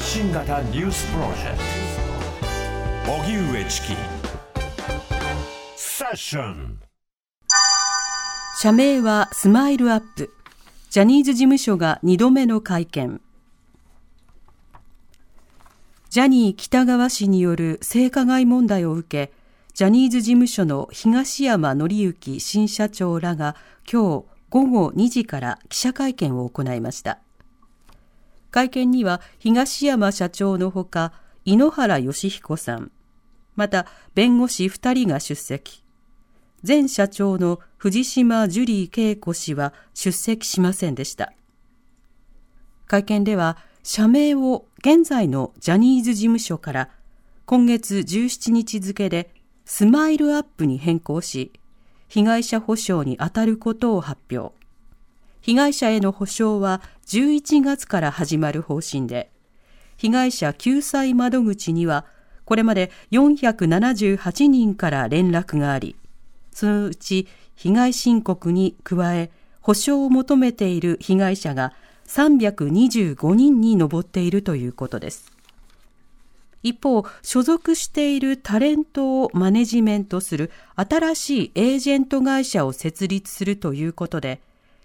発信型ニュースプロジェクト。荻上チキ。セッション。社名はスマイルアップ。ジャニーズ事務所が2度目の会見。ジャニー喜多川氏による性加害問題を受けジャニーズ事務所の東山紀之新社長らが今日午後2時から記者会見を行いました。会見には東山社長のほか井ノ原快彦さんまた弁護士2人が出席。前社長の藤島ジュリー恵子氏は出席しませんでした。会見では社名を現在のジャニーズ事務所から今月17日付でスマイルアップに変更し被害者保障に当たることを発表。被害者への補償は11月から始まる方針で、被害者救済窓口には、これまで478人から連絡があり、そのうち被害申告に加え、補償を求めている被害者が325人に上っているということです。一方、所属しているタレントをマネジメントする新しいエージェント会社を設立するということで、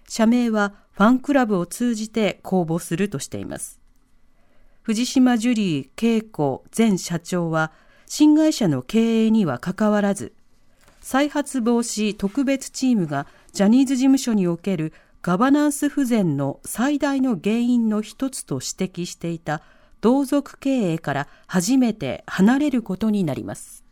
社名はファンクラブを通じて公募するとしています。藤島ジュリー恵子前社長は、新会社の経営には関わらず、再発防止特別チームがジャニーズ事務所におけるガバナンス不全の最大の原因の一つと指摘していた同族経営から初めて離れることになります。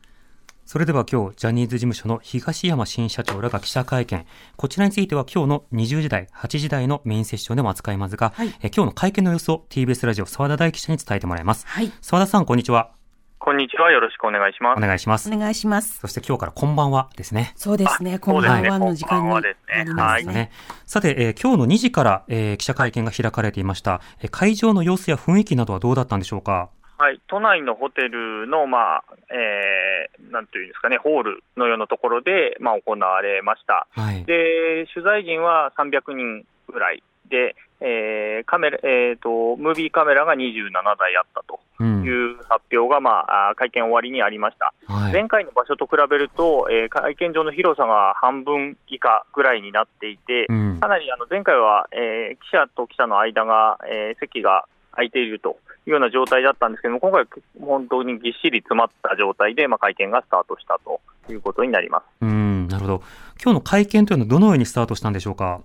それでは今日、ジャニーズ事務所の東山新社長らが記者会見。こちらについては今日の20時台、8時台のメインセッションでも扱いますが、はい、え今日の会見の様子を TBS ラジオ澤田大記者に伝えてもらいます。はい、澤田さん、こんにちは。こんにちは。よろしくお願いします。お願いします。お願いします。そして今日からこんばんはですね。そうですね。こんばんはの時間になりますね。さて、えー、今日の2時から、えー、記者会見が開かれていました。えー、会場の様子や雰囲気などはどうだったんでしょうか？はい、都内のホテルの、まあえー、なんていうんですかね、ホールのようなところで、まあ、行われました、はい、で取材陣は300人ぐらいで、えーカメラえーと、ムービーカメラが27台あったという発表が、まあ、会見終わりにありました、はい、前回の場所と比べると、えー、会見場の広さが半分以下ぐらいになっていて、うん、かなりあの前回は、えー、記者と記者の間が、えー、席が空いているというような状態だったんですけども、今回、本当にぎっしり詰まった状態で、まあ、会見がスタートしたということになりますうんなるほど、今日の会見というのは、どのようにスタートしたんでしょうか？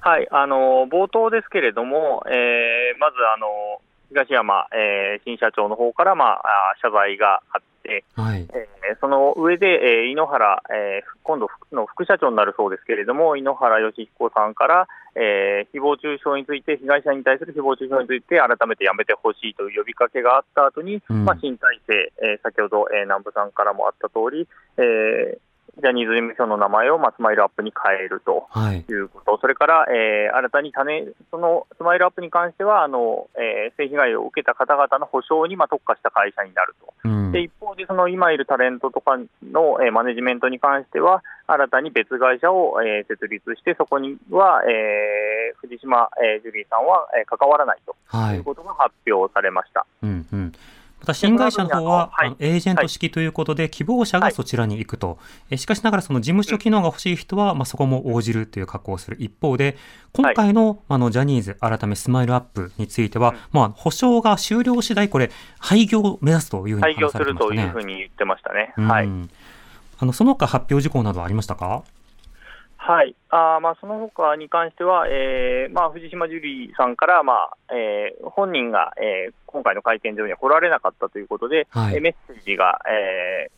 はいあの冒頭ですけれども、えー、まずあの東山、えー、新社長の方から、まあ、謝罪があっ、はい、えー、その上で、えー、井ノ原、えー、今度の副社長になるそうですけれども、井ノ原快彦さんから、えー、誹謗中傷について、被害者に対する誹謗中傷について、改めてやめてほしいという呼びかけがあった後に、うん、まあ、新体制、えー、先ほど、えー、南部さんからもあった通り、えー、ジャニーズ事務所の名前を、まあ、スマイルアップに変えるとい。うこと、はい、それから、えー、新たに種そのスマイルアップに関してはあの、えー、性被害を受けた方々の補償に、まあ、特化した会社になると、うん、で一方で、その今いるタレントとかの、えー、マネジメントに関しては、新たに別会社を、えー、設立して、そこには、えー、藤島、えー、ジュリーさんは、えー、関わらないということが発表されました。うんうんまた新会社の方は、はい、エージェント式ということで、希望者がそちらに行くと。はい、しかしながら、その事務所機能が欲しい人は、まあ、そこも応じるという格好をする。一方で、今回の,、あのジャニーズ改めスマイルアップについては、まあ、保証が終了次第、これ、廃業を目指すというふうに話されてましたね。廃業するというふうに言ってましたね。はい。あのその他発表事項などありましたか？はいあまあ、その他に関しては、えーまあ、藤島ジュリーさんから、まあえー、本人が、えー、今回の会見場には来られなかったということで、はい、メッセージが、え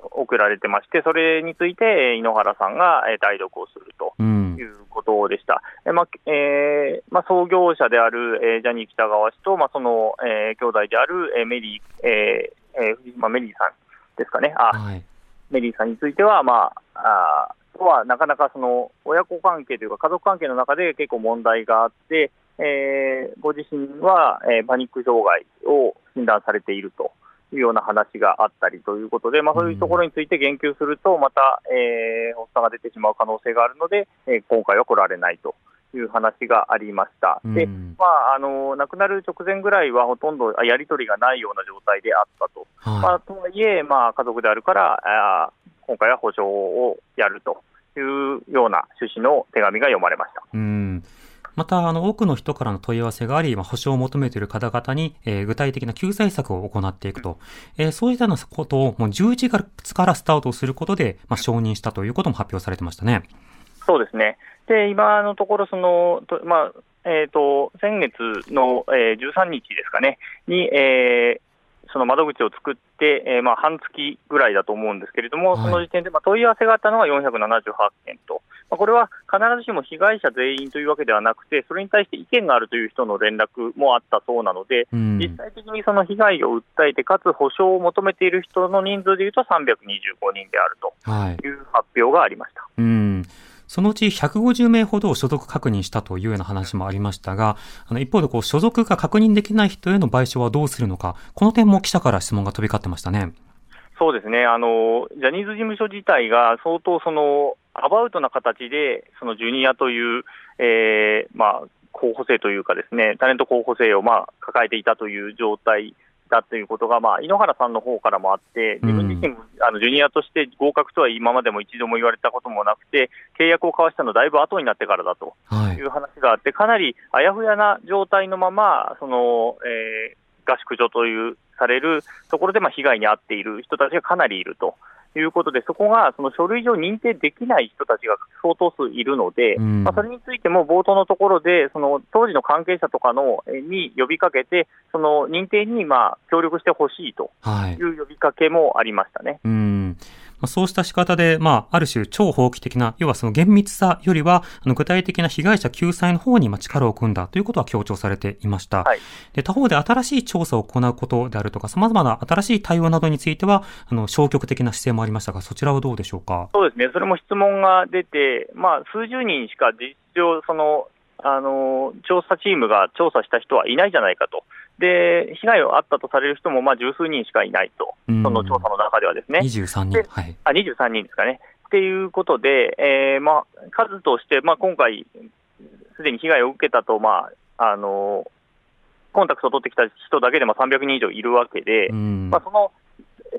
ー、送られてまして、それについて井ノ原さんが、えー、代読をするということでした。うん、まあえーまあ、創業者である、えー、ジャニー喜多川氏と、まあ、その、えー、兄弟である、えー、メリー、えーえー、藤島メリーさんですかね。あ、はい、メリーさんについては、まあ、あとはなかなかその親子関係というか、家族関係の中で結構問題があって、えー、ご自身は、えー、パニック障害を診断されているというような話があったりということで、まあ、そういうところについて言及すると、また、えー、発作が出てしまう可能性があるので、えー、今回は来られないという話がありました。で、まあ、あの亡くなる直前ぐらいはほとんどやり取りがないような状態であったと、はい、まあ、とはいえ、まあ、家族であるからあ、今回は補償をやるというような趣旨の手紙が読まれました。うんまた、あの、多くの人からの問い合わせがあり、まあ、保証を求めている方々に、えー、具体的な救済策を行っていくと、えー、そういったようなことを、もう11月からスタートすることで、まあ、承認したということも発表されてましたね。そうですね。で、今のところ、その、とまあ、えっ、ー、と、先月の、えー、13日ですかね、に、えー、その窓口を作って、えー、まあ半月ぐらいだと思うんですけれども、はい、その時点でまあ問い合わせがあったのは478件と、まあ、これは必ずしも被害者全員というわけではなくて、それに対して意見があるという人の連絡もあったそうなので、うん、実際的にその被害を訴えて、かつ補償を求めている人の人数でいうと325人であるとい。う発表がありました。はいうんそのうち150名ほどを所属確認したというような話もありましたが、あの一方でこう所属が確認できない人への賠償はどうするのか、この点も記者から質問が飛び交ってましたね。そうですねあのジャニーズ事務所自体が相当そのアバウトな形で、そのジュニアという、えーまあ、候補生というか、ですねタレント候補生をまあ抱えていたという状態たということが、まあ、井ノ原さんの方からもあって、自分自身も、あのジュニアとして合格とは今までも一度も言われたこともなくて、契約を交わしたのだいぶ後になってからだという話があって、かなりあやふやな状態のまま、そのえー、合宿所というされるところで、まあ、被害に遭っている人たちがかなりいると。いうことで、そこがその書類上認定できない人たちが相当数いるので、うん、まあ、それについても冒頭のところで、その当時の関係者とかのに呼びかけて、その認定にまあ協力してほしいとい。う呼びかけもありましたね。はい、うんまあ、そうした仕方で、まあ、ある種超法規的な、要はその厳密さよりは、あの具体的な被害者救済の方にまあ力を組んだということは強調されていました。はい、で他方で新しい調査を行うことであるとか、様々な新しい対応などについては、あの消極的な姿勢もありましたが、そちらはどうでしょうか？そうですね。それも質問が出て、まあ、数十人しか実情、その、あの調査チームが調査した人はいないじゃないかと、で被害をあったとされる人もまあ十数人しかいないと、その調査の中ではですね。23人、はい、あ23人ですかね。っていうことで、えーまあ、数として、まあ、今回、すでに被害を受けたと、まああのコンタクトを取ってきた人だけでも300人以上いるわけで、まあ、その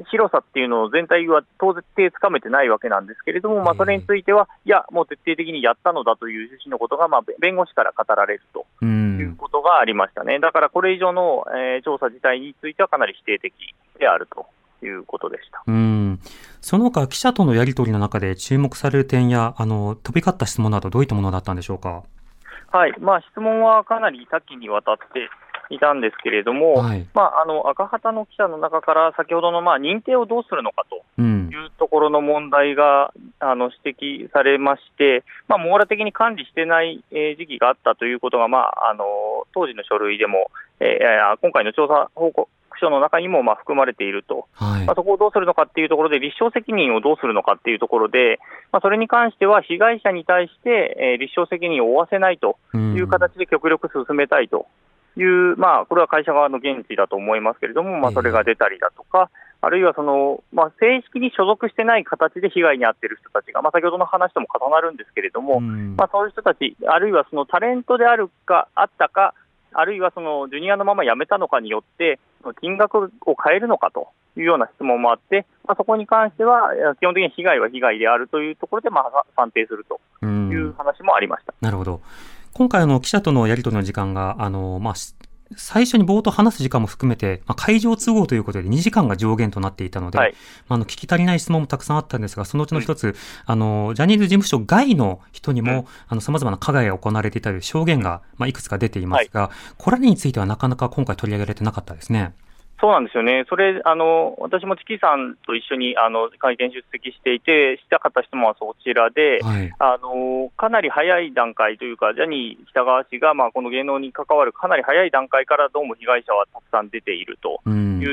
広さっていうのを全体は当然つかめてないわけなんですけれども、まあ、それについては、いや、もう徹底的にやったのだという趣旨のことが、まあ、弁護士から語られるということがありましたね、だからこれ以上の、えー、調査自体についてはかなり否定的であると。いうことでした。うん。その他、記者とのやり取りの中で注目される点やあの飛び交った質問など、どういったものだったんでしょうか？はい。まあ、質問はかなり多岐にわたっていたんですけれども、はい、まあ、あの赤旗の記者の中から先ほどのまあ認定をどうするのかというところの問題が、うん、あの指摘されまして、まあ、網羅的に管理してない時期があったということが、まあ、あの当時の書類でも、えー、今回の調査報告書の中にもまあ含まれていると、はい、まあ、そこをどうするのかっていうところで、立証責任をどうするのかっていうところで、まあ、それに関しては被害者に対して、えー、立証責任を負わせないという形で極力進めたいという、まあ、これは会社側の現地だと思いますけれども、まあ、それが出たりだとか、あるいはその、まあ、正式に所属してない形で被害に遭っている人たちが、まあ、先ほどの話とも重なるんですけれども、まあ、そういう人たち、あるいはそのタレントであるか、あったか、あるいはそのジュニアのまま辞めたのかによって、金額を変えるのかというような質問もあって、まあ、そこに関しては、基本的に被害は被害であるというところで、まあ、算定するという話もありました。なるほど。今回の記者とのやり取りの時間が、あの、まあ、最初に冒頭話す時間も含めて、まあ、会場都合ということで2時間が上限となっていたので、はい、まあ、あの聞き足りない質問もたくさんあったんですが、そのうちの一つ、うん、あの、ジャニーズ事務所外の人にも、うん、あの、様々な加害が行われていたという証言が、まあ、いくつか出ていますが、はい、これについてはなかなか今回取り上げられてなかったですね。そうなんですよね、それ、あの私もチキさんと一緒にあの会見出席していて、したかった質問はそちらで、はい、あのかなり早い段階というか、ジャニー喜多川氏が、まあ、この芸能に関わるかなり早い段階から、どうも被害者はたくさん出ているという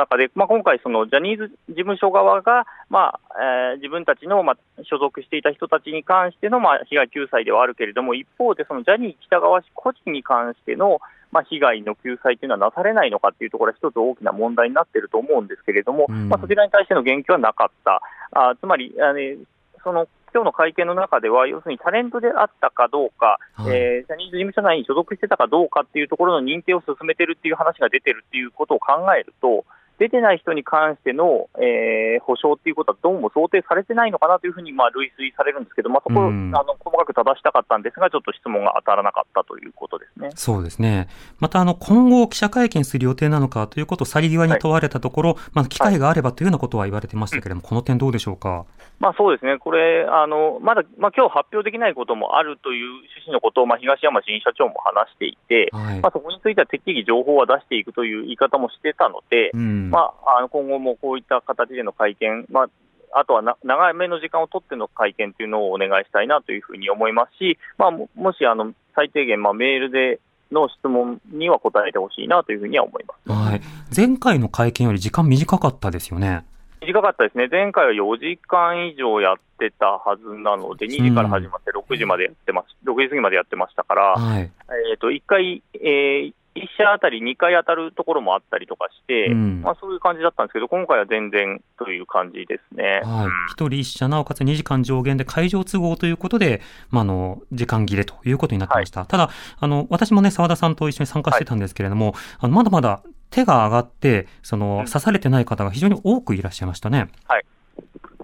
中で、うん、まあ、今回、そのジャニーズ事務所側が、まあえー、自分たちの、まあ、所属していた人たちに関しての、まあ、被害救済ではあるけれども、一方で、そのジャニー喜多川氏個人に関しての、まあ、被害の救済というのはなされないのかというところは一つ大きな問題になっていると思うんですけれども、うん、まあ、そちらに対しての言及はなかった、あつまりあ、ね、その今日の会見の中では、要するにタレントであったかどうか、はい、えー、ジャニーズ事務所内に所属してたかどうかっていうところの認定を進めてるっていう話が出てるっていうことを考えると、出てない人に関しての、えー、保証っていうことはどうも想定されてないのかなというふうに、まあ、類推されるんですけど、まあ、そこ、うん、あの細かく正したかったんですが、ちょっと質問が当たらなかったということですね。そうですね、またあの今後、記者会見する予定なのかということを去り際に問われたところ、はい、まあ、機会があればというようなことは言われてましたけれども、はい、この点、どうでしょうか？まあ、そうですね、これ、あのまだ、まあ今日発表できないこともあるという趣旨のことを、まあ、東山新社長も話していて、はい、まあ、そこについては適宜情報は出していくという言い方もしてたので、うん、まあ、あの今後もこういった形での会見、まあ、あとはな長めの時間を取っての会見というのをお願いしたいなというふうに思いますし、まあ、もしあの最低限、まあ、メールでの質問には答えてほしいなというふうには思います、はい、前回の会見より時間短かったですよね。短かったですね、前回は4時間以上やってたはずなので、2時から始まって6時までやってます、うん、6時過ぎまでやってましたから、はい、えー、と1回、えー、1社あたり2回当たるところもあったりとかして、うん、まあ、そういう感じだったんですけど、今回は全然という感じですね。はい、1人1社、なおかつ2時間上限で会場都合ということで、まあ、あの時間切れということになってました。はい、ただあの、私もね、澤田さんと一緒に参加してたんですけれども、はい、あのまだまだ手が上がって、その刺されてない方が非常に多くいらっしゃいましたね。はい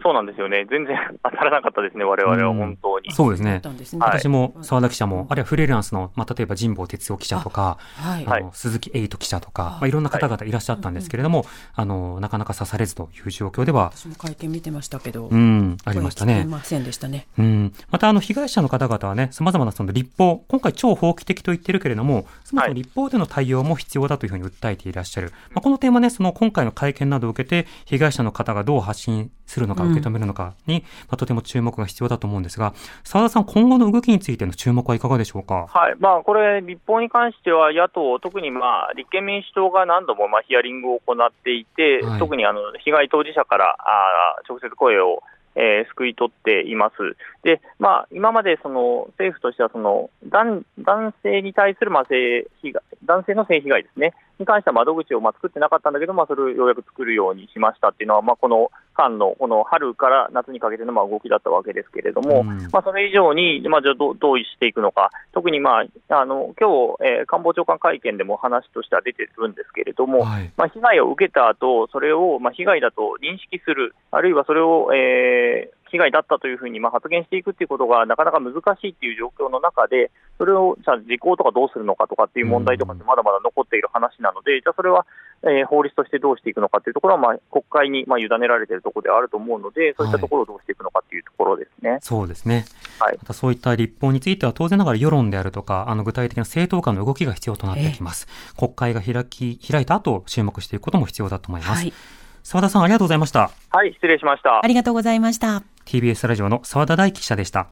そうなんですよね、全然 当たらなかったですね、われわれは本当に。そうですね、私も澤田記者も、あるいはフリーランスの、まあ、例えば神保哲夫記者とか、はい、あの鈴木エイト記者とか、まあ、いろんな方々い。らっしゃったんですけれども、あのなかなか刺されずという状況では、私も会見見てましたけど、うん、ありましたね。ませんでしたね。うん、またあの被害者の方々はね、さまざまなその立法、今回、超法規的と言ってるけれども、そもそも立法での対応も必要だというふうに訴えていらっしゃる、まあ、この点はね、その今回の会見などを受けて、被害者の方がどう発信するのか、受け止めるのかに、まあ、とても注目が必要だと思うんですが、澤田さん、今後の動きについての注目はいかがでしょうか？はいまあ、これ、立法に関しては、野党、特に、まあ、立憲民主党が何度もまあヒアリングを行っていて、はい、特にあの被害当事者からあ直接声をえー、救い取っています。で、まあ、今までその政府としてはその男男性に対するまあ性被害男性の性被害ですね、に関しては窓口をまあ作ってなかったんだけど、まあ、それをようやく作るようにしましたっていうのは、まあ、この間のこの春から夏にかけてのまあ動きだったわけですけれども、うん、まあ、それ以上に、まあ、じゃどどうしていくのか、特に、まあ、あの今日、えー、官房長官会見でも話としては出てるんですけれども、はい、まあ、被害を受けた後それをまあ被害だと認識する、あるいはそれを、えー、被害だったというふうにまあ発言していくということがなかなか難しいという状況の中で、それをじゃあ時効とかどうするのかとかっていう問題とかってまだまだ残っている話なので、じゃあそれは、えー、法律としてどうしていくのかというところは、まあ、国会にまあ委ねられているところであると思うので、そういったところをどうしていくのかというところですね。はい、そうですね。はい、またそういった立法については、当然ながら世論であるとか、あの具体的な政党間の動きが必要となってきます。えー、国会が開き開いた後、注目していくことも必要だと思います。はい澤田さんありがとうございました。はい、失礼しました。ありがとうございました。TBS ラジオの澤田大記者でした。